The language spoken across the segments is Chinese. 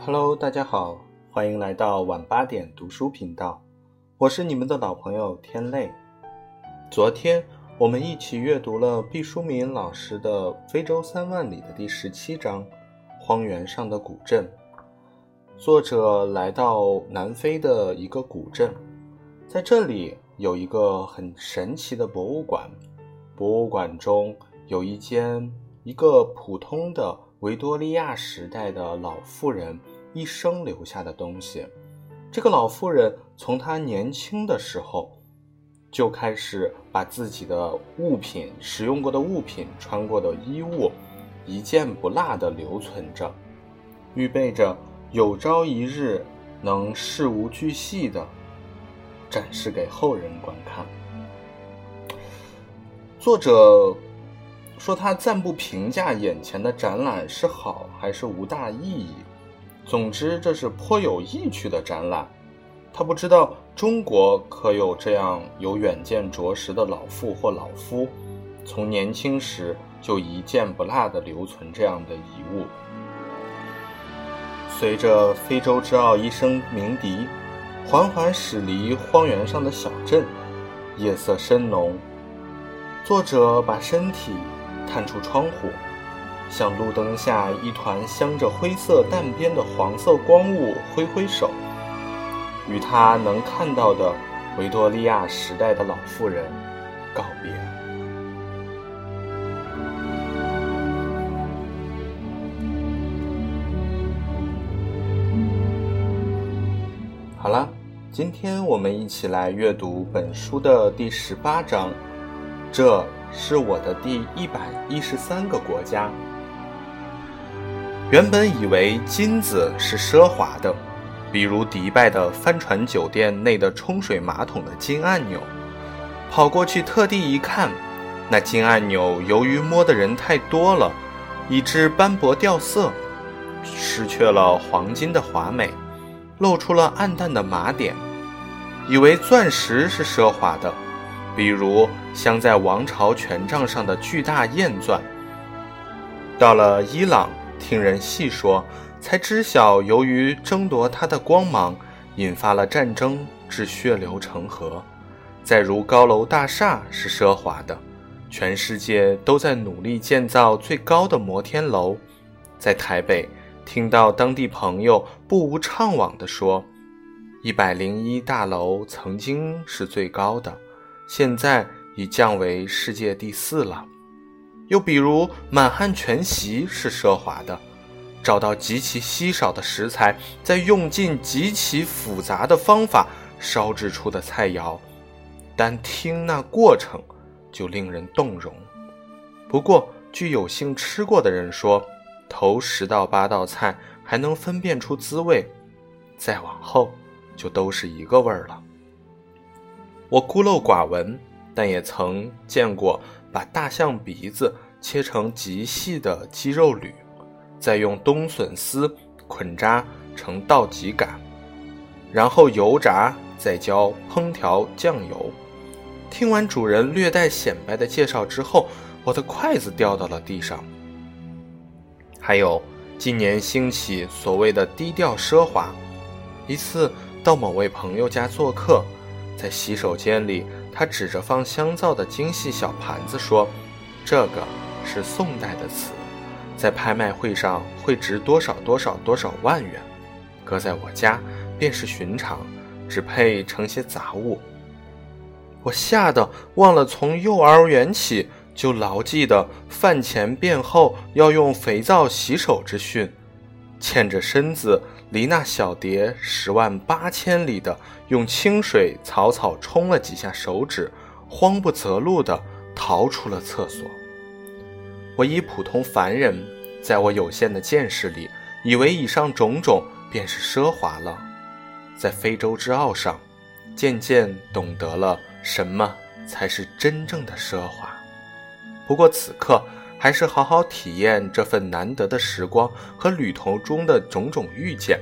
Hello，大家好，欢迎来到晚八点读书频道，我是你们的老朋友天泪。昨天我们一起阅读了毕淑敏老师的《非洲三万里》的第十七章《荒原上的古镇》。作者来到南非的一个古镇，在这里有一个很神奇的博物馆，博物馆中有一间一个普通的维多利亚时代的老妇人。一生留下的东西，这个老妇人从她年轻的时候就开始把自己的物品、使用过的物品、穿过的衣物，一件不落的留存着，预备着有朝一日能事无巨细的展示给后人观看。作者说他暂不评价眼前的展览是好还是无大意义。总之，这是颇有意趣的展览。他不知道中国可有这样有远见卓识的老妇或老夫，从年轻时就一件不落地留存这样的遗物。随着非洲之奥一声鸣笛，缓缓驶离荒原上的小镇，夜色深浓。作者把身体探出窗户。向路灯下一团镶着灰色淡边的黄色光雾挥挥手，与他能看到的维多利亚时代的老妇人告别。好了，今天我们一起来阅读本书的第十八章。这是我的第一百一十三个国家。原本以为金子是奢华的，比如迪拜的帆船酒店内的冲水马桶的金按钮。跑过去特地一看，那金按钮由于摸的人太多了，以致斑驳掉色，失去了黄金的华美，露出了暗淡的麻点。以为钻石是奢华的，比如镶在王朝权杖上的巨大燕钻。到了伊朗。听人细说，才知晓，由于争夺它的光芒，引发了战争，致血流成河。再如高楼大厦是奢华的，全世界都在努力建造最高的摩天楼。在台北，听到当地朋友不无怅惘地说：“一百零一大楼曾经是最高的，现在已降为世界第四了。”又比如，满汉全席是奢华的，找到极其稀少的食材，再用尽极其复杂的方法烧制出的菜肴，单听那过程就令人动容。不过，据有幸吃过的人说，头十道八道菜还能分辨出滋味，再往后就都是一个味儿了。我孤陋寡闻，但也曾见过。把大象鼻子切成极细的鸡肉缕，再用冬笋丝捆扎成倒脊杆，然后油炸，再浇烹调酱油。听完主人略带显摆的介绍之后，我的筷子掉到了地上。还有近年兴起所谓的低调奢华。一次到某位朋友家做客，在洗手间里。他指着放香皂的精细小盘子说：“这个是宋代的瓷，在拍卖会上会值多少多少多少万元，搁在我家便是寻常，只配盛些杂物。”我吓得忘了从幼儿园起就牢记的饭前便后要用肥皂洗手之训，欠着身子。离那小蝶十万八千里的，用清水草草冲了几下手指，慌不择路的逃出了厕所。我一普通凡人，在我有限的见识里，以为以上种种便是奢华了。在非洲之傲上，渐渐懂得了什么才是真正的奢华。不过此刻。还是好好体验这份难得的时光和旅途中的种种遇见。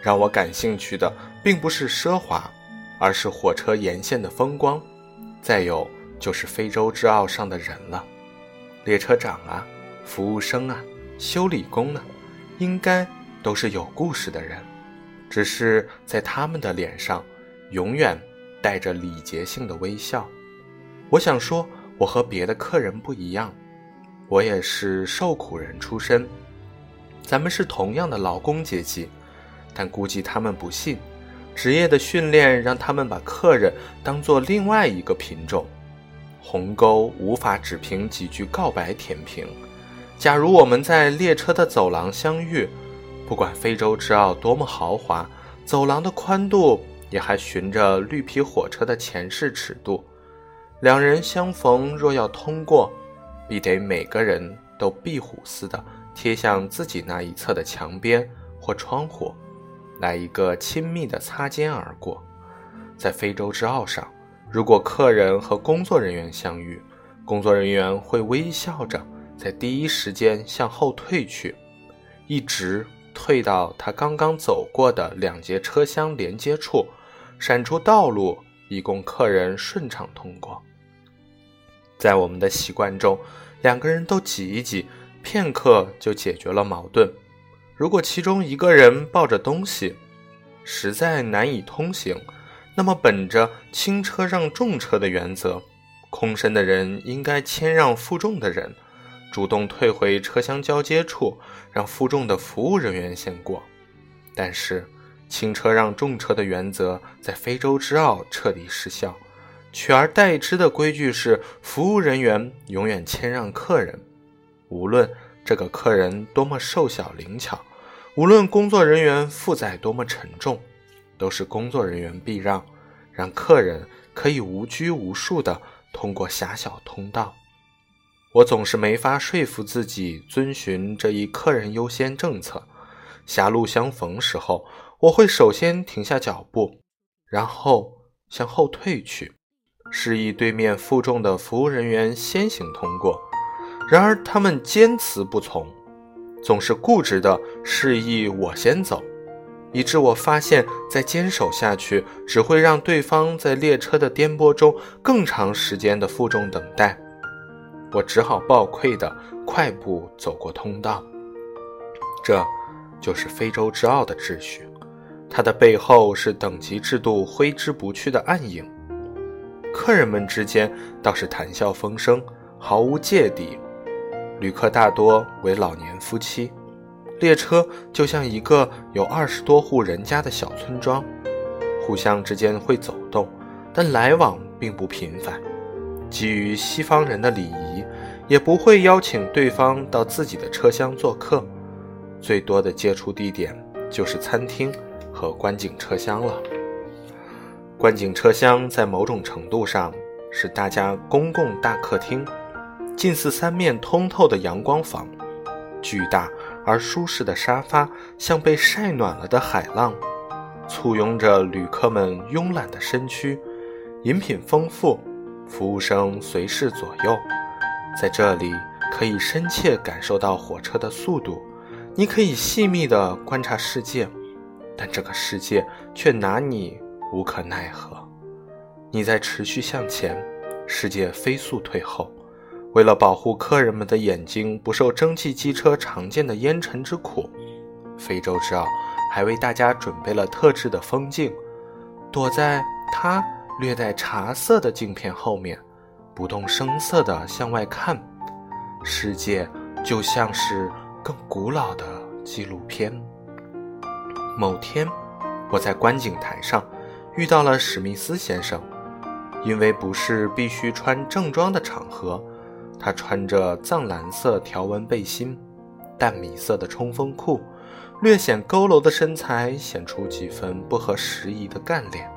让我感兴趣的并不是奢华，而是火车沿线的风光，再有就是非洲之澳上的人了。列车长啊，服务生啊，修理工呢，应该都是有故事的人，只是在他们的脸上永远带着礼节性的微笑。我想说，我和别的客人不一样，我也是受苦人出身，咱们是同样的劳工阶级，但估计他们不信。职业的训练让他们把客人当做另外一个品种，鸿沟无法只凭几句告白填平。假如我们在列车的走廊相遇，不管非洲之奥多么豪华，走廊的宽度也还循着绿皮火车的前世尺度。两人相逢，若要通过，必得每个人都壁虎似的贴向自己那一侧的墙边或窗户。来一个亲密的擦肩而过，在非洲之澳上，如果客人和工作人员相遇，工作人员会微笑着在第一时间向后退去，一直退到他刚刚走过的两节车厢连接处，闪出道路，以供客人顺畅通过。在我们的习惯中，两个人都挤一挤，片刻就解决了矛盾。如果其中一个人抱着东西，实在难以通行，那么本着轻车让重车的原则，空身的人应该谦让负重的人，主动退回车厢交接处，让负重的服务人员先过。但是，轻车让重车的原则在非洲之奥彻底失效，取而代之的规矩是：服务人员永远谦让客人，无论这个客人多么瘦小灵巧。无论工作人员负载多么沉重，都是工作人员避让，让客人可以无拘无束地通过狭小通道。我总是没法说服自己遵循这一客人优先政策。狭路相逢时候，我会首先停下脚步，然后向后退去，示意对面负重的服务人员先行通过。然而他们坚持不从。总是固执地示意我先走，以致我发现再坚守下去，只会让对方在列车的颠簸中更长时间的负重等待。我只好暴愧地快步走过通道。这，就是非洲之傲的秩序，它的背后是等级制度挥之不去的暗影。客人们之间倒是谈笑风生，毫无芥蒂。旅客大多为老年夫妻，列车就像一个有二十多户人家的小村庄，互相之间会走动，但来往并不频繁。基于西方人的礼仪，也不会邀请对方到自己的车厢做客，最多的接触地点就是餐厅和观景车厢了。观景车厢在某种程度上是大家公共大客厅。近似三面通透的阳光房，巨大而舒适的沙发像被晒暖了的海浪，簇拥着旅客们慵懒的身躯。饮品丰富，服务生随侍左右。在这里，可以深切感受到火车的速度，你可以细密地观察世界，但这个世界却拿你无可奈何。你在持续向前，世界飞速退后。为了保护客人们的眼睛不受蒸汽机车常见的烟尘之苦，非洲之奥还为大家准备了特制的风镜。躲在它略带茶色的镜片后面，不动声色地向外看，世界就像是更古老的纪录片。某天，我在观景台上遇到了史密斯先生，因为不是必须穿正装的场合。他穿着藏蓝色条纹背心，淡米色的冲锋裤，略显佝偻的身材显出几分不合时宜的干练。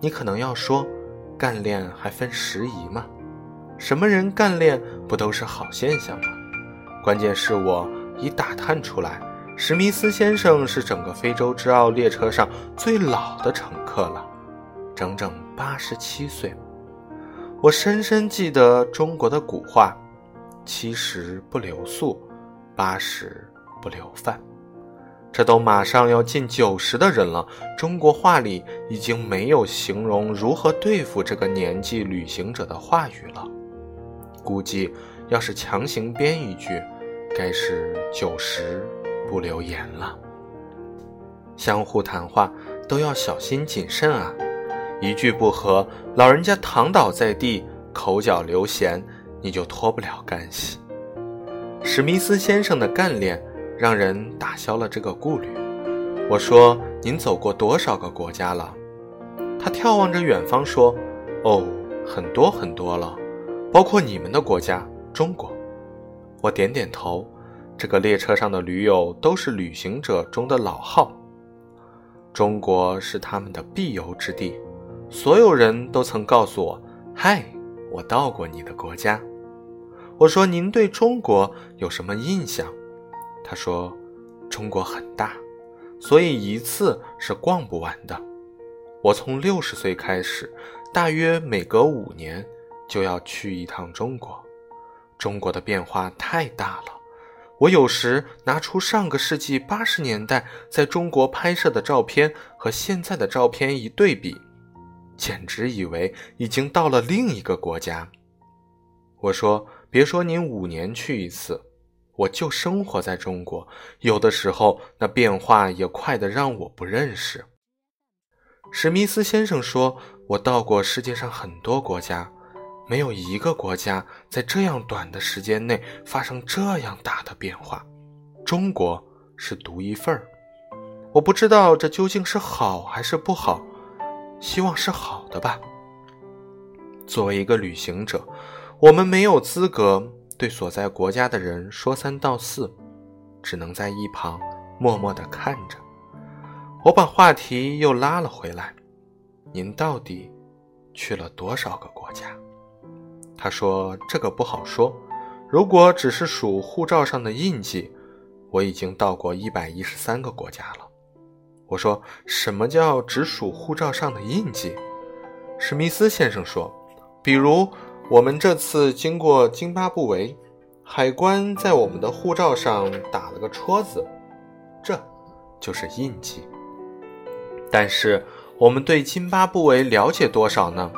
你可能要说，干练还分时宜吗？什么人干练不都是好现象吗？关键是我已打探出来，史密斯先生是整个非洲之奥列车上最老的乘客了，整整八十七岁。我深深记得中国的古话：“七十不留宿，八十不留饭。”这都马上要近九十的人了，中国话里已经没有形容如何对付这个年纪旅行者的话语了。估计要是强行编一句，该是九十不留言了。相互谈话都要小心谨慎啊，一句不合，老人家躺倒在地，口角流涎，你就脱不了干系。史密斯先生的干练让人打消了这个顾虑。我说：“您走过多少个国家了？”他眺望着远方说：“哦，很多很多了，包括你们的国家——中国。”我点点头。这个列车上的驴友都是旅行者中的老号。中国是他们的必游之地，所有人都曾告诉我：“嗨，我到过你的国家。”我说：“您对中国有什么印象？”他说：“中国很大，所以一次是逛不完的。我从六十岁开始，大约每隔五年就要去一趟中国。中国的变化太大了，我有时拿出上个世纪八十年代在中国拍摄的照片和现在的照片一对比，简直以为已经到了另一个国家。”我说。别说您五年去一次，我就生活在中国，有的时候那变化也快得让我不认识。史密斯先生说：“我到过世界上很多国家，没有一个国家在这样短的时间内发生这样大的变化。中国是独一份儿。我不知道这究竟是好还是不好，希望是好的吧。作为一个旅行者。”我们没有资格对所在国家的人说三道四，只能在一旁默默地看着。我把话题又拉了回来：“您到底去了多少个国家？”他说：“这个不好说。如果只是数护照上的印记，我已经到过一百一十三个国家了。”我说：“什么叫只数护照上的印记？”史密斯先生说：“比如。”我们这次经过津巴布韦，海关在我们的护照上打了个戳子，这就是印记。但是我们对津巴布韦了解多少呢？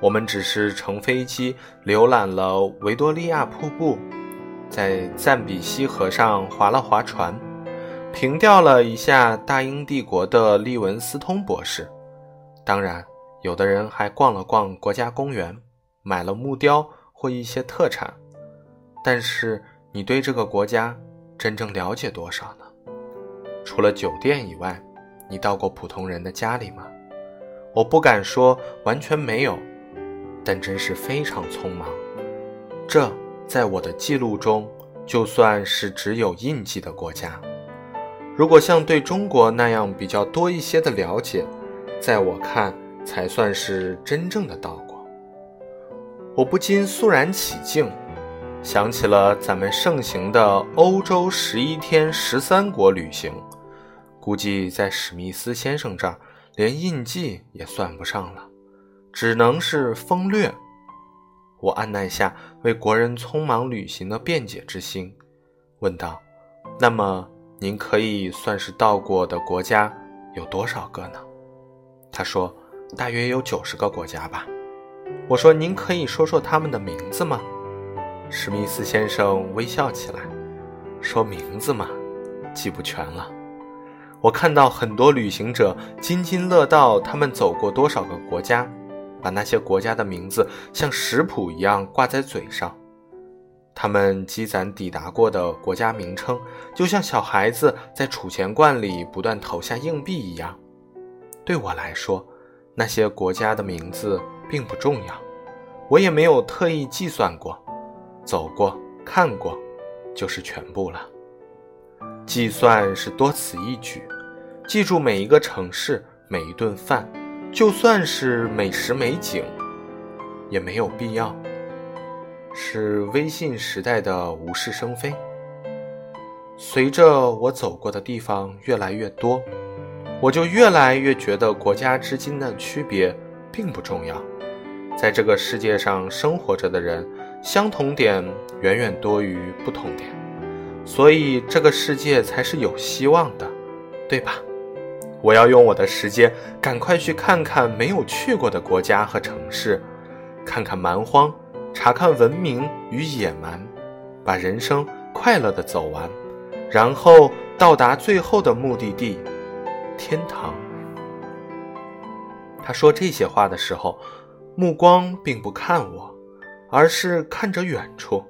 我们只是乘飞机浏览了维多利亚瀑布，在赞比西河上划了划船，凭吊了一下大英帝国的利文斯通博士。当然，有的人还逛了逛国家公园。买了木雕或一些特产，但是你对这个国家真正了解多少呢？除了酒店以外，你到过普通人的家里吗？我不敢说完全没有，但真是非常匆忙。这在我的记录中，就算是只有印记的国家。如果像对中国那样比较多一些的了解，在我看才算是真正的到过。我不禁肃然起敬，想起了咱们盛行的欧洲十一天十三国旅行，估计在史密斯先生这儿连印记也算不上了，只能是风略。我按捺下为国人匆忙旅行的辩解之心，问道：“那么您可以算是到过的国家有多少个呢？”他说：“大约有九十个国家吧。”我说：“您可以说说他们的名字吗？”史密斯先生微笑起来，说：“名字嘛，记不全了。我看到很多旅行者津津乐道他们走过多少个国家，把那些国家的名字像食谱一样挂在嘴上。他们积攒抵达过的国家名称，就像小孩子在储钱罐里不断投下硬币一样。对我来说，那些国家的名字。”并不重要，我也没有特意计算过，走过看过，就是全部了。计算是多此一举，记住每一个城市每一顿饭，就算是美食美景，也没有必要。是微信时代的无事生非。随着我走过的地方越来越多，我就越来越觉得国家之间的区别并不重要。在这个世界上生活着的人，相同点远远多于不同点，所以这个世界才是有希望的，对吧？我要用我的时间赶快去看看没有去过的国家和城市，看看蛮荒，查看文明与野蛮，把人生快乐的走完，然后到达最后的目的地——天堂。他说这些话的时候，目光并不看我，而是看着远处，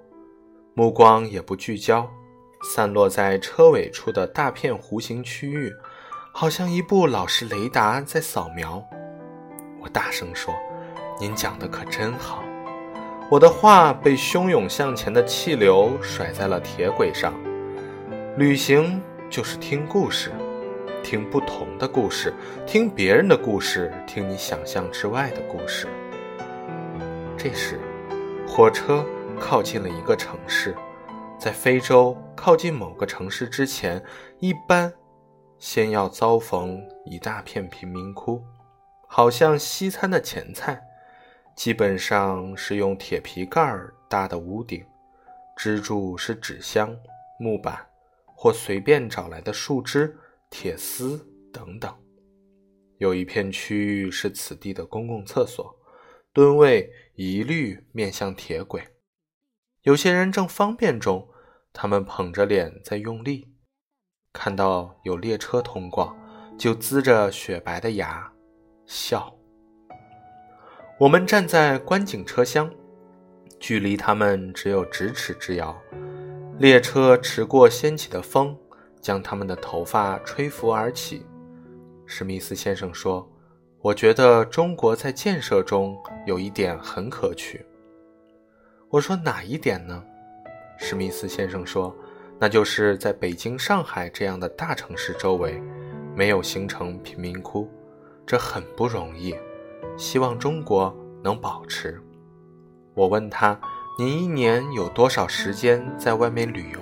目光也不聚焦，散落在车尾处的大片弧形区域，好像一部老式雷达在扫描。我大声说：“您讲的可真好。”我的话被汹涌向前的气流甩在了铁轨上。旅行就是听故事，听不同的故事，听别人的故事，听你想象之外的故事。这时，火车靠近了一个城市。在非洲靠近某个城市之前，一般先要遭逢一大片贫民窟。好像西餐的前菜，基本上是用铁皮盖儿搭的屋顶，支柱是纸箱、木板或随便找来的树枝、铁丝等等。有一片区域是此地的公共厕所，蹲位一律面向铁轨。有些人正方便中，他们捧着脸在用力，看到有列车通过，就呲着雪白的牙。笑。我们站在观景车厢，距离他们只有咫尺之遥。列车驰过掀起的风，将他们的头发吹拂而起。史密斯先生说：“我觉得中国在建设中有一点很可取。”我说：“哪一点呢？”史密斯先生说：“那就是在北京、上海这样的大城市周围，没有形成贫民窟。”这很不容易，希望中国能保持。我问他：“您一年有多少时间在外面旅游？”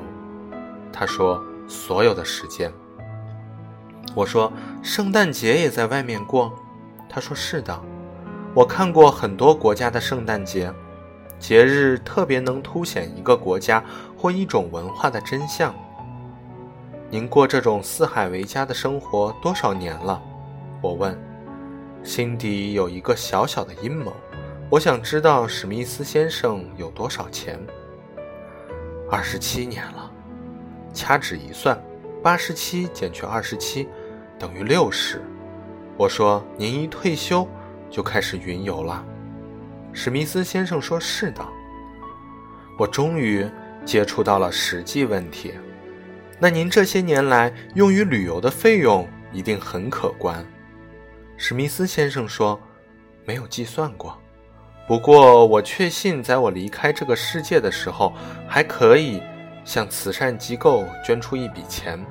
他说：“所有的时间。”我说：“圣诞节也在外面过？”他说：“是的。”我看过很多国家的圣诞节，节日特别能凸显一个国家或一种文化的真相。您过这种四海为家的生活多少年了？我问。心底有一个小小的阴谋，我想知道史密斯先生有多少钱。二十七年了，掐指一算，八十七减去二十七，等于六十。我说：“您一退休就开始云游了。”史密斯先生说：“是的。”我终于接触到了实际问题。那您这些年来用于旅游的费用一定很可观。史密斯先生说：“没有计算过，不过我确信，在我离开这个世界的时候，还可以向慈善机构捐出一笔钱。”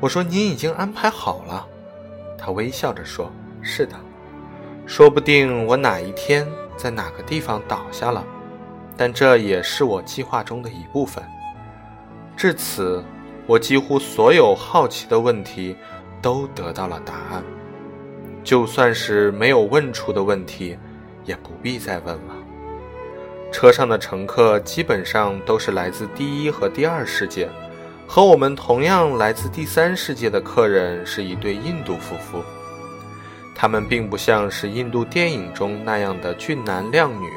我说：“您已经安排好了。”他微笑着说：“是的，说不定我哪一天在哪个地方倒下了，但这也是我计划中的一部分。”至此，我几乎所有好奇的问题都得到了答案。就算是没有问出的问题，也不必再问了。车上的乘客基本上都是来自第一和第二世界，和我们同样来自第三世界的客人是一对印度夫妇。他们并不像是印度电影中那样的俊男靓女，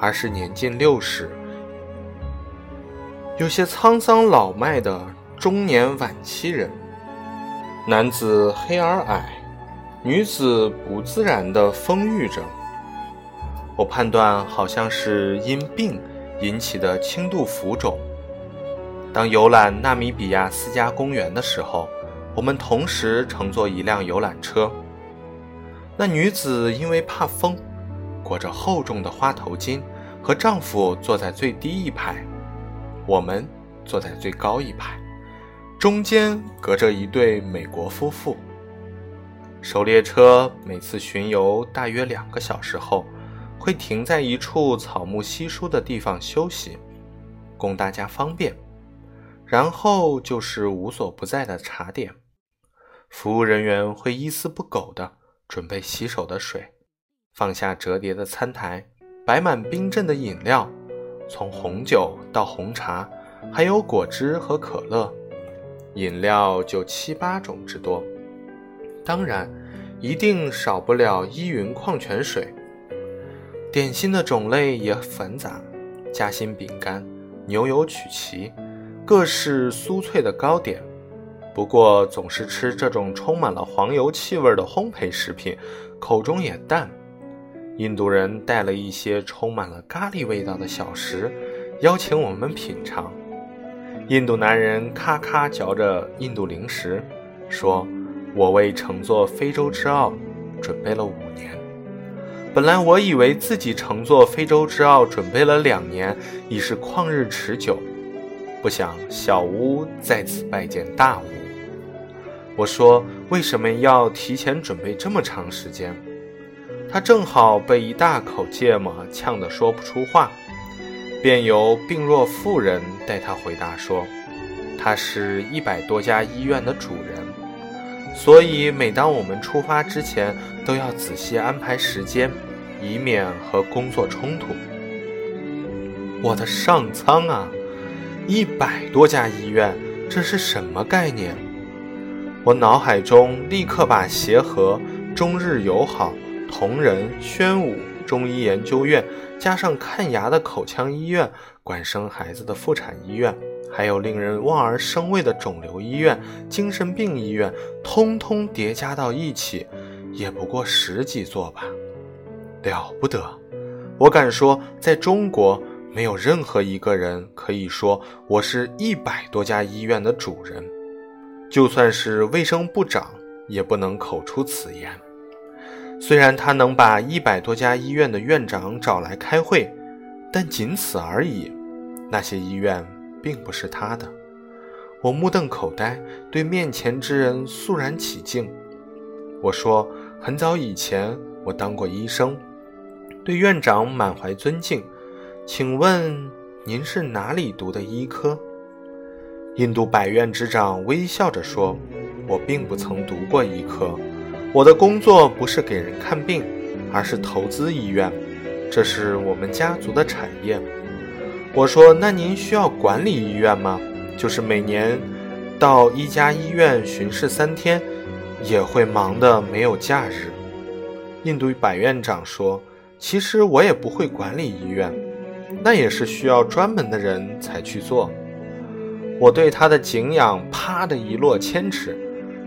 而是年近六十、有些沧桑老迈的中年晚期人。男子黑而矮。女子不自然地丰腴着，我判断好像是因病引起的轻度浮肿。当游览纳米比亚私家公园的时候，我们同时乘坐一辆游览车。那女子因为怕风，裹着厚重的花头巾，和丈夫坐在最低一排，我们坐在最高一排，中间隔着一对美国夫妇。狩猎车每次巡游大约两个小时后，会停在一处草木稀疏的地方休息，供大家方便。然后就是无所不在的茶点，服务人员会一丝不苟地准备洗手的水，放下折叠的餐台，摆满冰镇的饮料，从红酒到红茶，还有果汁和可乐，饮料就七八种之多。当然，一定少不了依云矿泉水。点心的种类也繁杂，夹心饼干、牛油曲奇、各式酥脆的糕点。不过，总是吃这种充满了黄油气味的烘焙食品，口中也淡。印度人带了一些充满了咖喱味道的小食，邀请我们品尝。印度男人咔咔嚼着印度零食，说：“我为乘坐非洲之奥准备了五年。本来我以为自己乘坐非洲之奥准备了两年，已是旷日持久。不想小巫在此拜见大巫。我说：为什么要提前准备这么长时间？他正好被一大口芥末呛得说不出话。”便由病弱妇人代他回答说：“他是一百多家医院的主人，所以每当我们出发之前，都要仔细安排时间，以免和工作冲突。”我的上苍啊！一百多家医院，这是什么概念？我脑海中立刻把协和、中日友好、同仁、宣武。中医研究院，加上看牙的口腔医院、管生孩子的妇产医院，还有令人望而生畏的肿瘤医院、精神病医院，通通叠加到一起，也不过十几座吧。了不得！我敢说，在中国，没有任何一个人可以说我是一百多家医院的主人，就算是卫生部长，也不能口出此言。虽然他能把一百多家医院的院长找来开会，但仅此而已。那些医院并不是他的。我目瞪口呆，对面前之人肃然起敬。我说：“很早以前我当过医生，对院长满怀尊敬。请问您是哪里读的医科？”印度百院之长微笑着说：“我并不曾读过医科。”我的工作不是给人看病，而是投资医院，这是我们家族的产业。我说：“那您需要管理医院吗？就是每年到一家医院巡视三天，也会忙得没有假日。”印度百院长说：“其实我也不会管理医院，那也是需要专门的人才去做。”我对他的敬仰啪的一落千尺，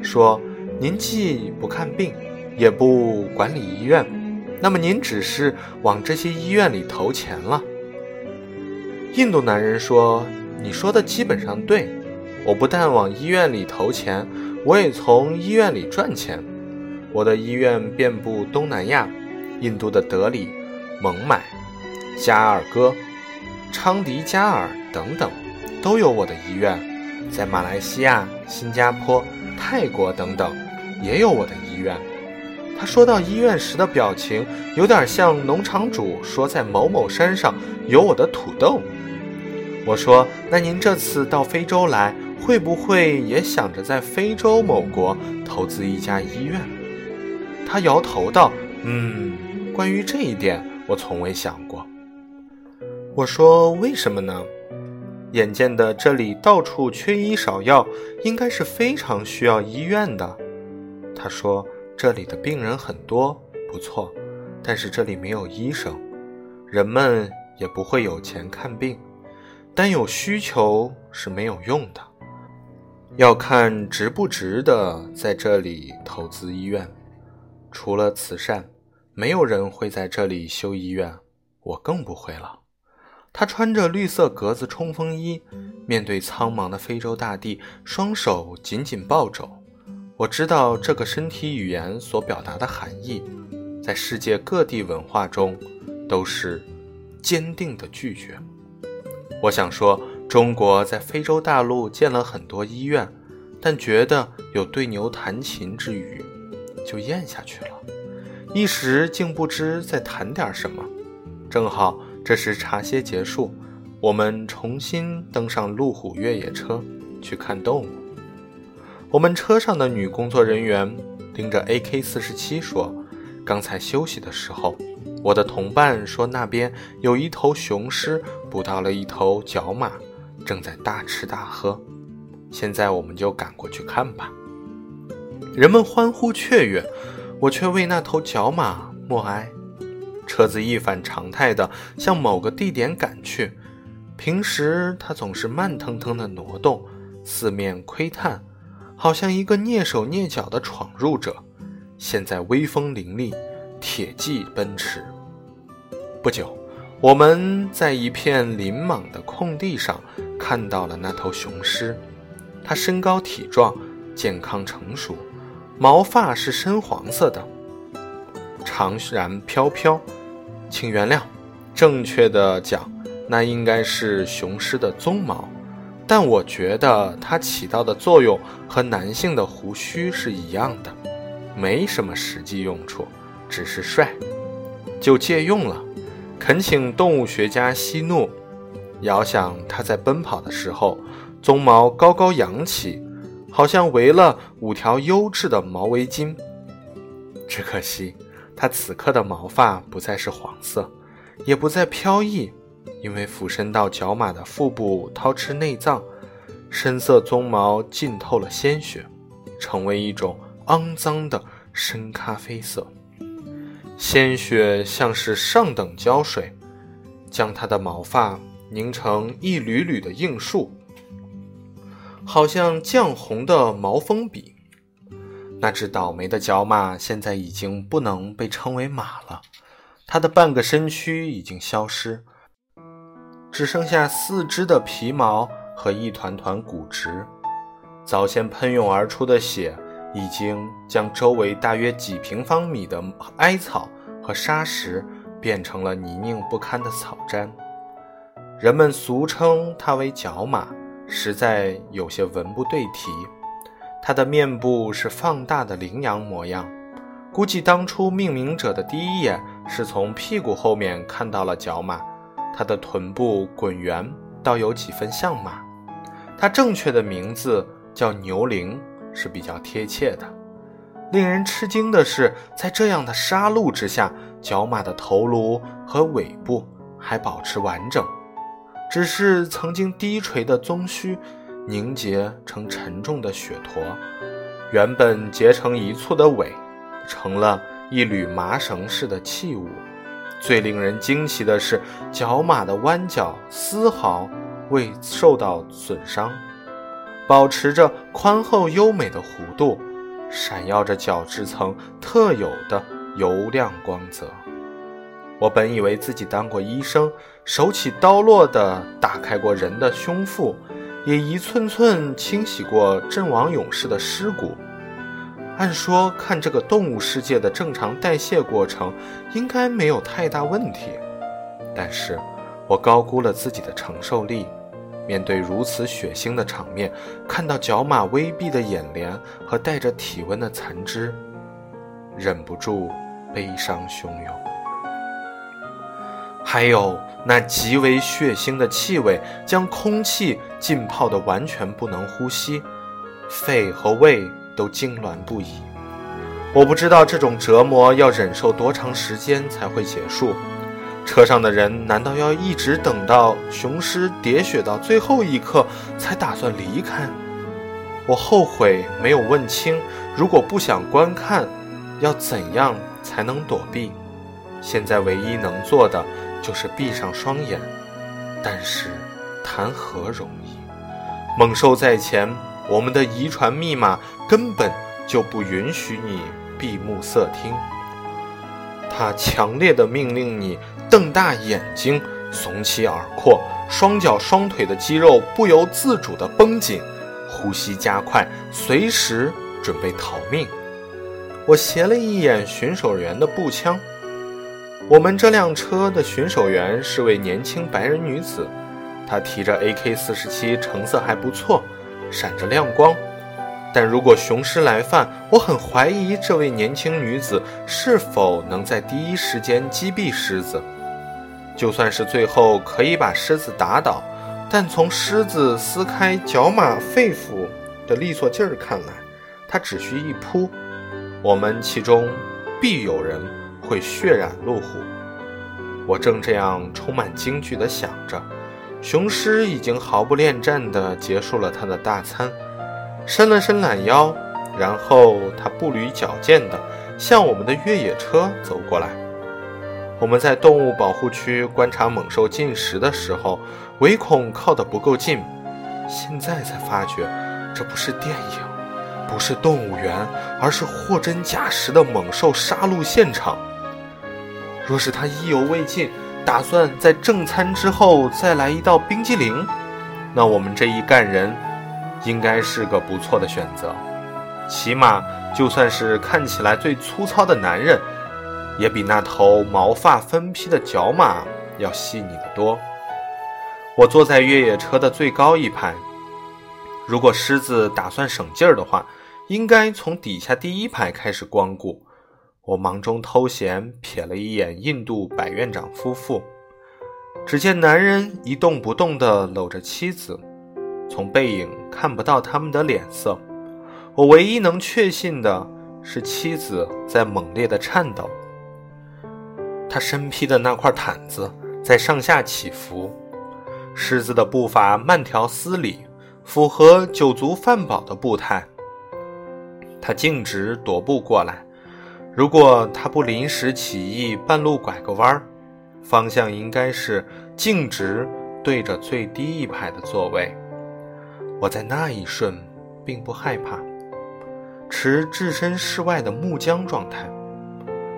说。您既不看病，也不管理医院，那么您只是往这些医院里投钱了。印度男人说：“你说的基本上对，我不但往医院里投钱，我也从医院里赚钱。我的医院遍布东南亚，印度的德里、孟买、加尔各、昌迪加尔等等，都有我的医院。在马来西亚、新加坡。”泰国等等，也有我的医院。他说到医院时的表情，有点像农场主说在某某山上有我的土豆。我说：“那您这次到非洲来，会不会也想着在非洲某国投资一家医院？”他摇头道：“嗯，关于这一点，我从未想过。”我说：“为什么呢？”眼见的这里到处缺医少药，应该是非常需要医院的。他说：“这里的病人很多，不错，但是这里没有医生，人们也不会有钱看病。但有需求是没有用的，要看值不值得在这里投资医院。除了慈善，没有人会在这里修医院，我更不会了。”他穿着绿色格子冲锋衣，面对苍茫的非洲大地，双手紧紧抱肘。我知道这个身体语言所表达的含义，在世界各地文化中都是坚定的拒绝。我想说，中国在非洲大陆建了很多医院，但觉得有对牛弹琴之语，就咽下去了。一时竟不知再谈点什么，正好。这时茶歇结束，我们重新登上路虎越野车去看动物。我们车上的女工作人员盯着 AK-47 说：“刚才休息的时候，我的同伴说那边有一头雄狮捕到了一头角马，正在大吃大喝。现在我们就赶过去看吧。”人们欢呼雀跃，我却为那头角马默哀。车子一反常态地向某个地点赶去，平时它总是慢腾腾的挪动，四面窥探，好像一个蹑手蹑脚的闯入者。现在威风凛凛，铁骑奔驰。不久，我们在一片林莽的空地上看到了那头雄狮。它身高体壮，健康成熟，毛发是深黄色的，长髯飘飘。请原谅，正确的讲，那应该是雄狮的鬃毛，但我觉得它起到的作用和男性的胡须是一样的，没什么实际用处，只是帅，就借用了。恳请动物学家息怒。遥想它在奔跑的时候，鬃毛高高扬起，好像围了五条优质的毛围巾。只可惜。它此刻的毛发不再是黄色，也不再飘逸，因为俯身到角马的腹部掏吃内脏，深色鬃毛浸透了鲜血，成为一种肮脏的深咖啡色。鲜血像是上等胶水，将它的毛发凝成一缕缕的硬树，好像绛红的毛峰笔。那只倒霉的角马现在已经不能被称为马了，它的半个身躯已经消失，只剩下四肢的皮毛和一团团骨质。早先喷涌而出的血已经将周围大约几平方米的艾草和沙石变成了泥泞不堪的草毡。人们俗称它为角马，实在有些文不对题。它的面部是放大的羚羊模样，估计当初命名者的第一眼是从屁股后面看到了角马。它的臀部滚圆，倒有几分像马。它正确的名字叫牛羚，是比较贴切的。令人吃惊的是，在这样的杀戮之下，角马的头颅和尾部还保持完整，只是曾经低垂的鬃须。凝结成沉重的雪坨，原本结成一簇的尾，成了一缕麻绳似的器物。最令人惊奇的是，角马的弯角丝毫未受到损伤，保持着宽厚优美的弧度，闪耀着角质层特有的油亮光泽。我本以为自己当过医生，手起刀落地打开过人的胸腹。也一寸寸清洗过阵亡勇士的尸骨。按说，看这个动物世界的正常代谢过程，应该没有太大问题。但是，我高估了自己的承受力。面对如此血腥的场面，看到角马微闭的眼帘和带着体温的残肢，忍不住悲伤汹涌。还有那极为血腥的气味，将空气浸泡得完全不能呼吸，肺和胃都痉挛不已。我不知道这种折磨要忍受多长时间才会结束。车上的人难道要一直等到雄狮喋血到最后一刻才打算离开？我后悔没有问清，如果不想观看，要怎样才能躲避？现在唯一能做的。就是闭上双眼，但是谈何容易？猛兽在前，我们的遗传密码根本就不允许你闭目塞听。他强烈的命令你瞪大眼睛，耸起耳廓，双脚双腿的肌肉不由自主地绷紧，呼吸加快，随时准备逃命。我斜了一眼巡守员的步枪。我们这辆车的巡守员是位年轻白人女子，她提着 AK-47，成色还不错，闪着亮光。但如果雄狮来犯，我很怀疑这位年轻女子是否能在第一时间击毙狮子。就算是最后可以把狮子打倒，但从狮子撕开角马肺腑的利索劲儿看来，它只需一扑，我们其中必有人。会血染路虎。我正这样充满惊惧地想着，雄狮已经毫不恋战地结束了他的大餐，伸了伸懒腰，然后他步履矫健地向我们的越野车走过来。我们在动物保护区观察猛兽进食的时候，唯恐靠得不够近。现在才发觉，这不是电影，不是动物园，而是货真价实的猛兽杀戮现场。若是他意犹未尽，打算在正餐之后再来一道冰激凌，那我们这一干人应该是个不错的选择。起码，就算是看起来最粗糙的男人，也比那头毛发分披的角马要细腻得多。我坐在越野车的最高一排。如果狮子打算省劲儿的话，应该从底下第一排开始光顾。我忙中偷闲，瞥了一眼印度百院长夫妇。只见男人一动不动地搂着妻子，从背影看不到他们的脸色。我唯一能确信的是，妻子在猛烈的颤抖。他身披的那块毯子在上下起伏，狮子的步伐慢条斯理，符合酒足饭饱的步态。他径直踱步过来，如果他不临时起意半路拐个弯儿，方向应该是径直对着最低一排的座位。我在那一瞬并不害怕。持置身事外的木僵状态。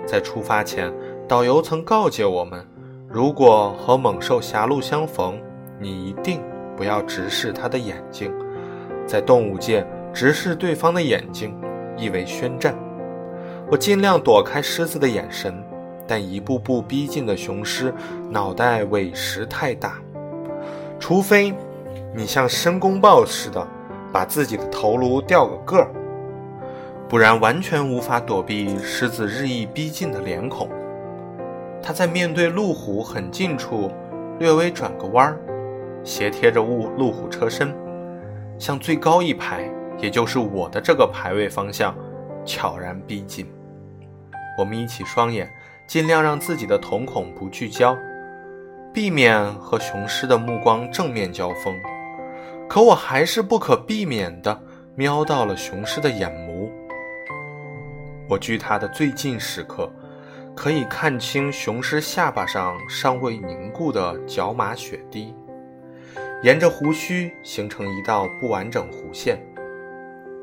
在出发前，导游曾告诫我们：如果和猛兽狭路相逢，你一定不要直视它的眼睛。在动物界，直视对方的眼睛意为宣战。我尽量躲开狮子的眼神，但一步步逼近的雄狮脑袋委实太大，除非你像申公豹似的把自己的头颅掉个个儿。不然，完全无法躲避狮子日益逼近的脸孔。它在面对路虎很近处，略微转个弯儿，斜贴着雾路虎车身，向最高一排，也就是我的这个排位方向，悄然逼近。我眯起双眼，尽量让自己的瞳孔不聚焦，避免和雄狮的目光正面交锋。可我还是不可避免地瞄到了雄狮的眼眸。我距它的最近时刻，可以看清雄狮下巴上尚未凝固的角马血滴，沿着胡须形成一道不完整弧线。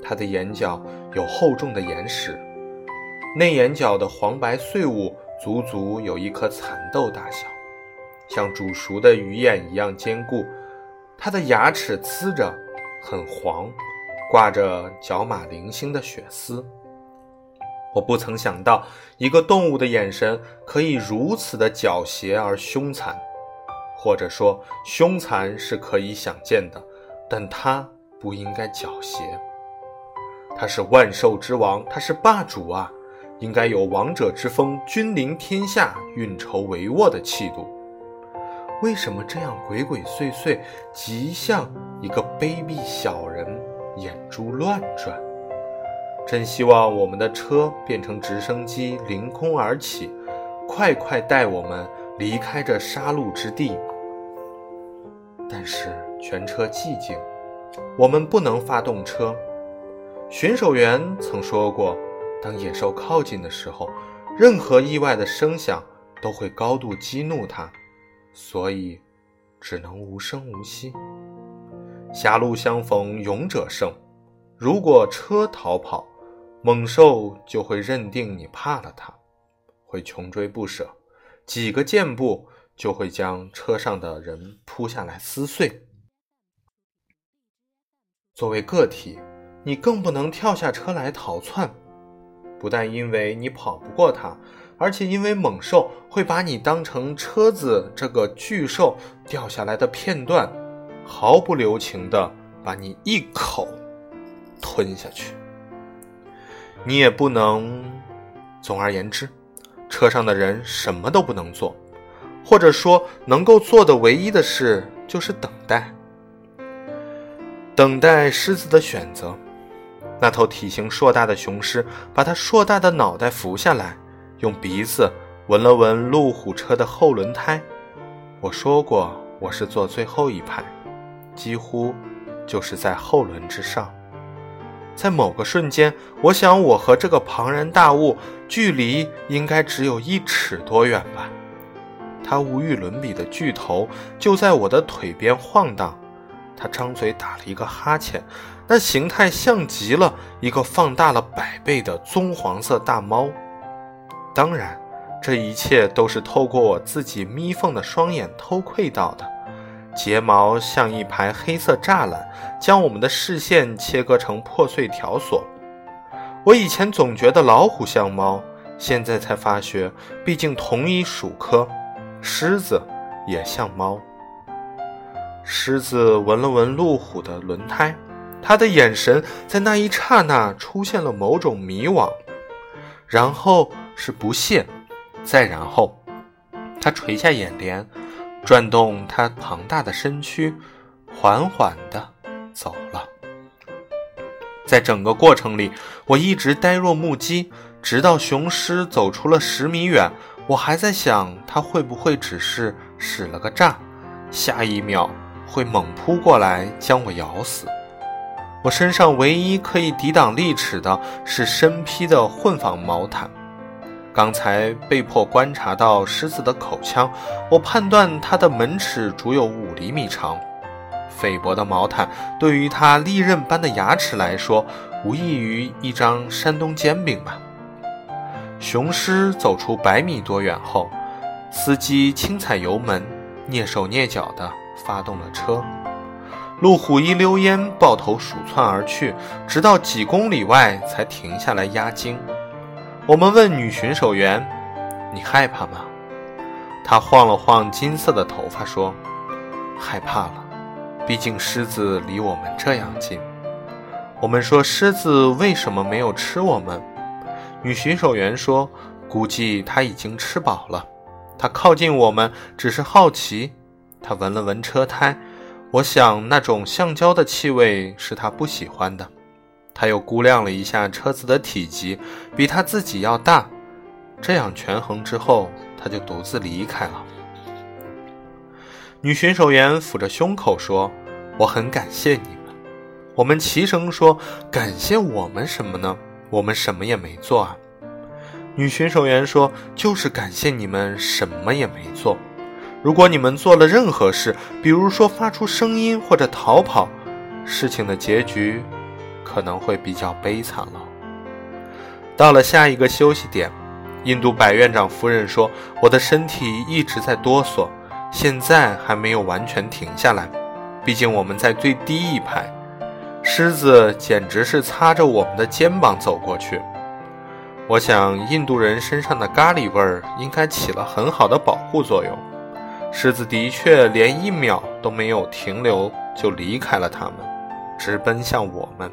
它的眼角有厚重的眼屎，内眼角的黄白碎物足足有一颗蚕豆大小，像煮熟的鱼眼一样坚固。它的牙齿呲着，很黄，挂着角马零星的血丝。我不曾想到，一个动物的眼神可以如此的狡黠而凶残，或者说，凶残是可以想见的，但它不应该狡黠。他是万兽之王，他是霸主啊，应该有王者之风，君临天下，运筹帷幄的气度。为什么这样鬼鬼祟祟，极像一个卑鄙小人，眼珠乱转？真希望我们的车变成直升机，凌空而起，快快带我们离开这杀戮之地。但是全车寂静，我们不能发动车。巡守员曾说过，当野兽靠近的时候，任何意外的声响都会高度激怒它，所以只能无声无息。狭路相逢勇者胜，如果车逃跑。猛兽就会认定你怕了它，会穷追不舍，几个箭步就会将车上的人扑下来撕碎。作为个体，你更不能跳下车来逃窜，不但因为你跑不过它，而且因为猛兽会把你当成车子这个巨兽掉下来的片段，毫不留情地把你一口吞下去。你也不能。总而言之，车上的人什么都不能做，或者说能够做的唯一的事就是等待，等待狮子的选择。那头体型硕大的雄狮把它硕大的脑袋扶下来，用鼻子闻了闻路虎车的后轮胎。我说过，我是坐最后一排，几乎就是在后轮之上。在某个瞬间，我想我和这个庞然大物距离应该只有一尺多远吧。它无与伦比的巨头就在我的腿边晃荡。它张嘴打了一个哈欠，那形态像极了一个放大了百倍的棕黄色大猫。当然，这一切都是透过我自己眯缝的双眼偷窥到的。睫毛像一排黑色栅栏，将我们的视线切割成破碎条索。我以前总觉得老虎像猫，现在才发觉，毕竟同一属科，狮子也像猫。狮子闻了闻路虎的轮胎，他的眼神在那一刹那出现了某种迷惘，然后是不屑，再然后，他垂下眼帘。转动他庞大的身躯，缓缓地走了。在整个过程里，我一直呆若木鸡，直到雄狮走出了十米远，我还在想它会不会只是使了个诈，下一秒会猛扑过来将我咬死。我身上唯一可以抵挡利齿的是身披的混纺毛毯。刚才被迫观察到狮子的口腔，我判断它的门齿足有五厘米长。菲薄的毛毯对于它利刃般的牙齿来说，无异于一张山东煎饼吧。雄狮走出百米多远后，司机轻踩油门，蹑手蹑脚地发动了车。路虎一溜烟抱头鼠窜而去，直到几公里外才停下来压惊。我们问女巡守员：“你害怕吗？”她晃了晃金色的头发说：“害怕了，毕竟狮子离我们这样近。”我们说：“狮子为什么没有吃我们？”女巡守员说：“估计它已经吃饱了。它靠近我们只是好奇。它闻了闻车胎，我想那种橡胶的气味是他不喜欢的。”他又估量了一下车子的体积，比他自己要大。这样权衡之后，他就独自离开了。女巡守员抚着胸口说：“我很感谢你们。”我们齐声说：“感谢我们什么呢？我们什么也没做啊。”女巡守员说：“就是感谢你们什么也没做。如果你们做了任何事，比如说发出声音或者逃跑，事情的结局……”可能会比较悲惨了。到了下一个休息点，印度白院长夫人说：“我的身体一直在哆嗦，现在还没有完全停下来。毕竟我们在最低一排，狮子简直是擦着我们的肩膀走过去。我想，印度人身上的咖喱味儿应该起了很好的保护作用。狮子的确连一秒都没有停留，就离开了他们，直奔向我们。”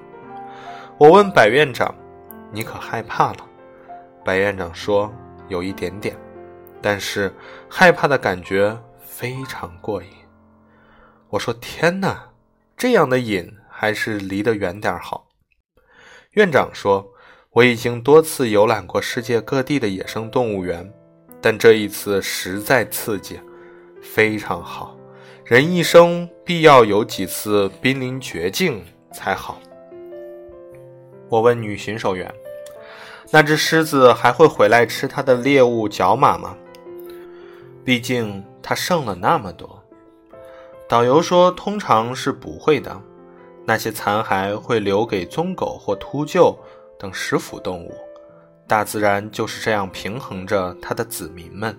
我问白院长：“你可害怕了？”白院长说：“有一点点，但是害怕的感觉非常过瘾。”我说：“天哪，这样的瘾还是离得远点好。”院长说：“我已经多次游览过世界各地的野生动物园，但这一次实在刺激，非常好。人一生必要有几次濒临绝境才好。”我问女巡守员：“那只狮子还会回来吃它的猎物角马吗？毕竟它剩了那么多。”导游说：“通常是不会的，那些残骸会留给棕狗或秃鹫等食腐动物。大自然就是这样平衡着它的子民们。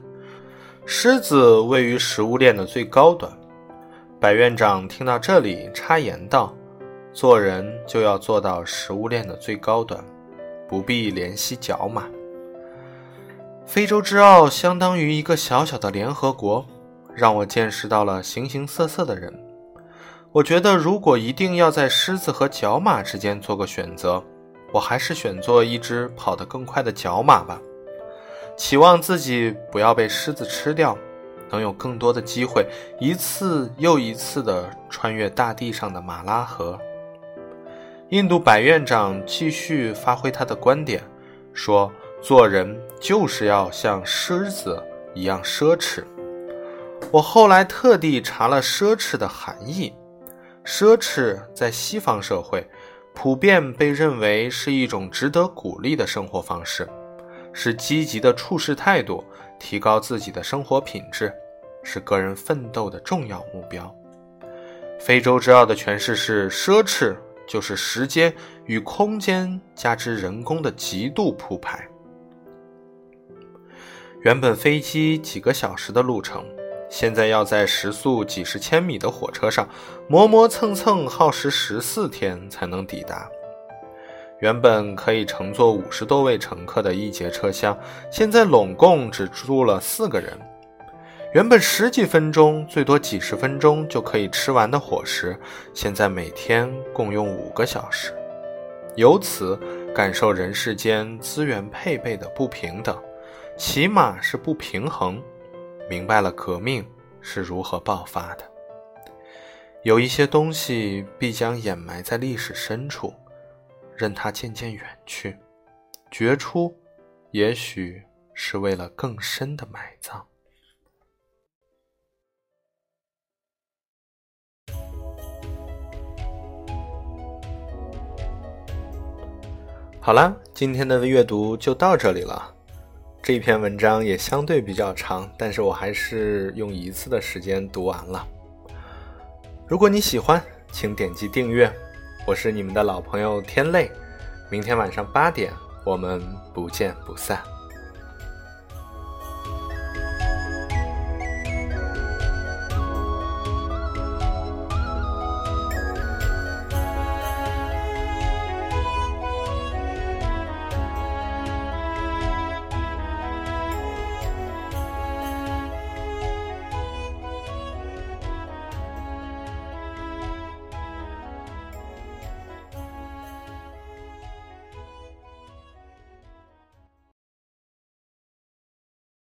狮子位于食物链的最高端。”白院长听到这里插言道。做人就要做到食物链的最高端，不必怜惜角马。非洲之奥相当于一个小小的联合国，让我见识到了形形色色的人。我觉得，如果一定要在狮子和角马之间做个选择，我还是选做一只跑得更快的角马吧。期望自己不要被狮子吃掉，能有更多的机会，一次又一次地穿越大地上的马拉河。印度白院长继续发挥他的观点，说：“做人就是要像狮子一样奢侈。”我后来特地查了“奢侈”的含义，“奢侈”在西方社会普遍被认为是一种值得鼓励的生活方式，是积极的处事态度，提高自己的生活品质，是个人奋斗的重要目标。非洲之傲的诠释是：奢侈就是时间与空间加之人工的极度铺排。原本飞机几个小时的路程。现在要在时速几十千米的火车上磨磨蹭蹭，耗时十四天才能抵达。原本可以乘坐五十多位乘客的一节车厢，现在拢共只住了四个人。原本十几分钟，最多几十分钟就可以吃完的伙食，现在每天共用五个小时。由此感受人世间资源配备的不平等，起码是不平衡。明白了革命是如何爆发的。有一些东西必将掩埋在历史深处，任它渐渐远去。决出，也许是为了更深的埋葬。好了，今天的阅读就到这里了。这篇文章也相对比较长，但是我还是用一次的时间读完了。如果你喜欢，请点击订阅。我是你们的老朋友天泪，明天晚上八点，我们不见不散。